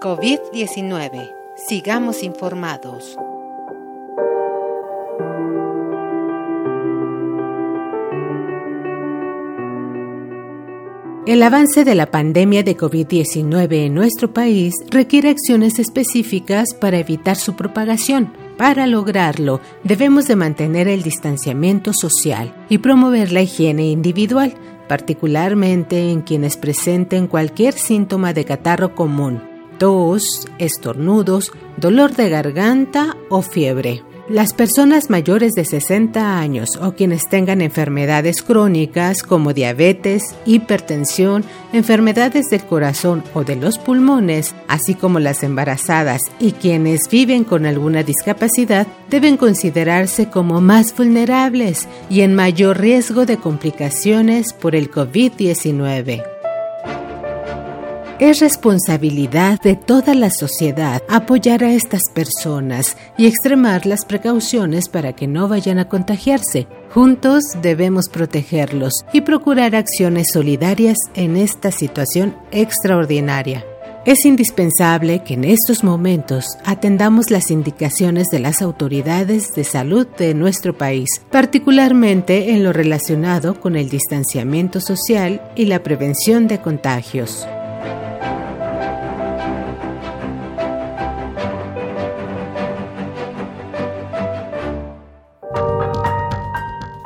COVID-19. Sigamos informados. El avance de la pandemia de COVID-19 en nuestro país requiere acciones específicas para evitar su propagación. Para lograrlo, debemos de mantener el distanciamiento social y promover la higiene individual, particularmente en quienes presenten cualquier síntoma de catarro común tos, estornudos, dolor de garganta o fiebre. Las personas mayores de 60 años o quienes tengan enfermedades crónicas como diabetes, hipertensión, enfermedades del corazón o de los pulmones, así como las embarazadas y quienes viven con alguna discapacidad, deben considerarse como más vulnerables y en mayor riesgo de complicaciones por el COVID-19. Es responsabilidad de toda la sociedad apoyar a estas personas y extremar las precauciones para que no vayan a contagiarse. Juntos debemos protegerlos y procurar acciones solidarias en esta situación extraordinaria. Es indispensable que en estos momentos atendamos las indicaciones de las autoridades de salud de nuestro país, particularmente en lo relacionado con el distanciamiento social y la prevención de contagios.